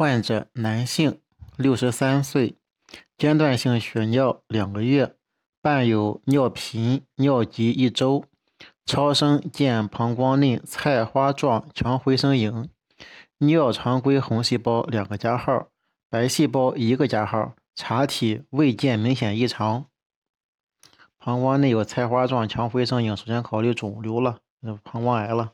患者男性，六十三岁，间断性血尿两个月，伴有尿频、尿急一周。超声见膀胱内菜花状强回声影，尿常规红细胞两个加号，白细胞一个加号，查体未见明显异常。膀胱内有菜花状强回声影，首先考虑肿瘤了，膀胱癌了。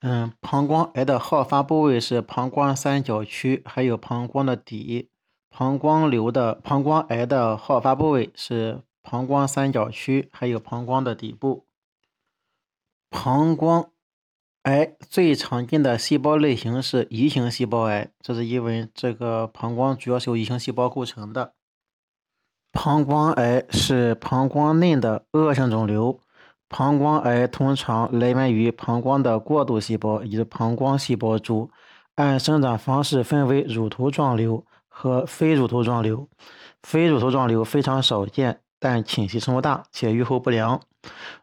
嗯，膀胱癌的好发部位是膀胱三角区，还有膀胱的底。膀胱瘤的膀胱癌的好发部位是膀胱三角区，还有膀胱的底部。膀胱癌最常见的细胞类型是移行细胞癌，这是因为这个膀胱主要是由移行细胞构成的。膀胱癌是膀胱内的恶性肿瘤。膀胱癌通常来源于膀胱的过渡细胞以及膀胱细胞株，按生长方式分为乳头状瘤和非乳头状瘤。非乳头状瘤非常少见，但侵袭程度大且预后不良。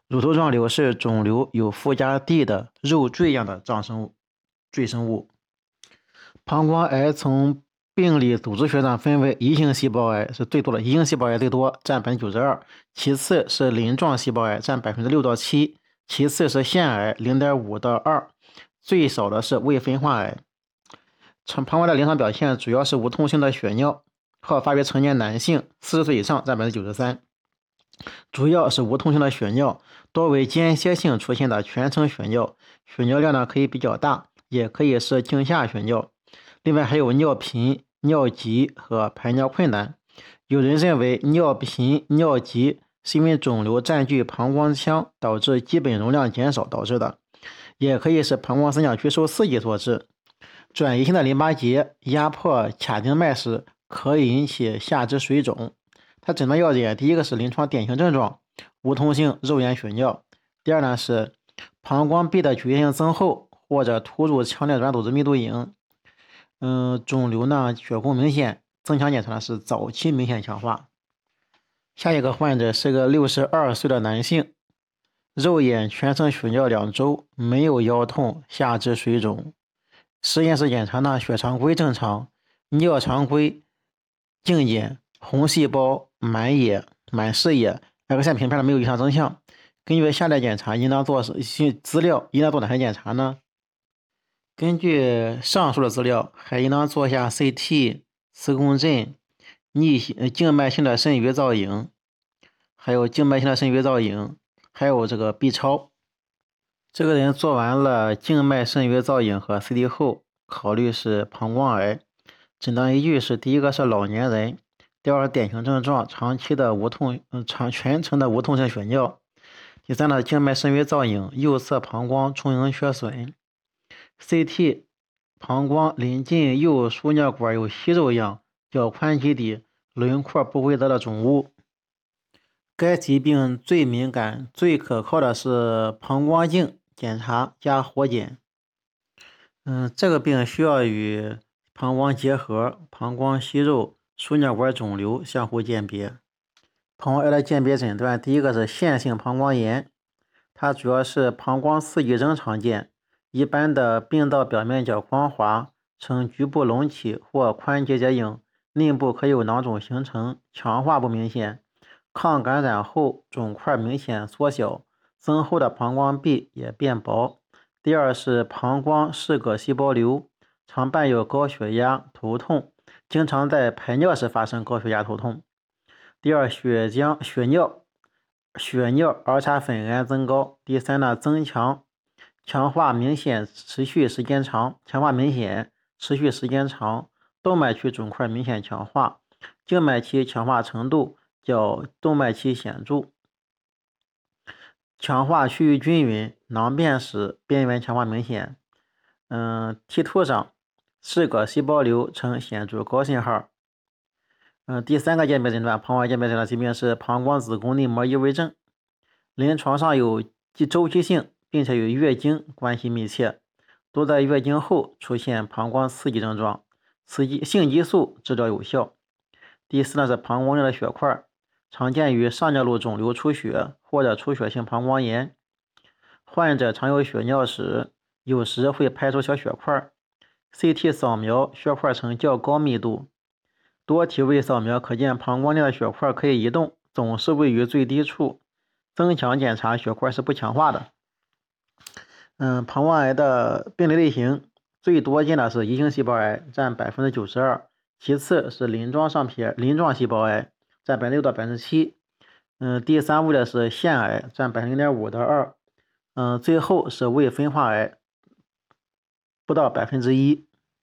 乳头状瘤是肿瘤有附加地的肉赘样的脏生物、赘生物。膀胱癌从病理组织学上分为异型细胞癌是最多的，异型细胞癌最多，占百分之九十二。其次是鳞状细胞癌，占百分之六到七。其次是腺癌，零点五到二。最少的是未分化癌。膀胱癌的临床表现主要是无痛性的血尿，好发于成年男性，四十岁以上占百分之九十三。主要是无痛性的血尿，多为间歇性出现的全程血尿，血尿量呢可以比较大，也可以是镜下血尿。另外还有尿频、尿急和排尿困难。有人认为尿频、尿急是因为肿瘤占据膀胱腔导致基本容量减少导致的，也可以是膀胱三角区受刺激所致。转移性的淋巴结压迫髂静脉时，可以引起下肢水肿。它诊断要点，第一个是临床典型症状，无痛性肉眼血尿；第二呢是膀胱壁的局限性增厚或者突入强烈软组织密度影。嗯，肿瘤呢血供明显，增强检查是早期明显强化。下一个患者是个六十二岁的男性，肉眼全程血尿两周，没有腰痛、下肢水肿。实验室检查呢血常规正常，尿常规、镜检、红细胞满野、满视野，X 线平片呢没有异常征象。根据下列检查，应当做些资料，应当做哪些检查呢？根据上述的资料，还应当做下 CT、磁共振、逆呃静脉性的肾盂造影，还有静脉性的肾盂造影，还有这个 B 超。这个人做完了静脉肾盂造影和 CT 后，考虑是膀胱癌。诊断依据是：第一个是老年人，第二典型症状长期的无痛嗯长全程的无痛性血尿，第三呢静脉肾盂造影右侧膀胱充盈缺损。CT 膀胱临近右输尿管有息肉样、较宽基底、轮廓不规则的肿物。该疾病最敏感、最可靠的是膀胱镜检查加活检。嗯，这个病需要与膀胱结核、膀胱息肉、输尿管肿瘤相互鉴别。膀胱癌的鉴别诊断，第一个是腺性膀胱炎，它主要是膀胱刺激征常见。一般的病道表面较光滑，呈局部隆起或宽结节影，内部可有囊肿形成，强化不明显。抗感染后肿块明显缩小，增厚的膀胱壁也变薄。第二是膀胱是个细胞瘤，常伴有高血压、头痛，经常在排尿时发生高血压、头痛。第二血浆、血尿、血尿儿茶酚胺增高。第三呢增强。强化明显，持续时间长；强化明显，持续时间长。动脉区肿块明显强化，静脉期强化程度较动脉期显著。强化趋于均匀，囊变时边缘强化明显。嗯，T 图上四个细胞瘤呈显著高信号。嗯，第三个鉴别诊断，膀胱鉴别诊断疾病是膀胱子宫内膜异位症，临床上有周期性。并且与月经关系密切，多在月经后出现膀胱刺激症状，雌激性激素治疗有效。第四呢是膀胱内的血块，常见于上尿路肿瘤出血或者出血性膀胱炎，患者常有血尿史，有时会排出小血块。CT 扫描血块呈较高密度。多体位扫描可见膀胱内的血块可以移动，总是位于最低处。增强检查血块是不强化的。嗯，膀胱癌的病理类型最多见的是移行细胞癌，占百分之九十二，其次是鳞状上皮鳞状细胞癌，占百分之六到百分之七。嗯，第三位的是腺癌，占百分之零点五到二。嗯，最后是未分化癌，不到百分之一。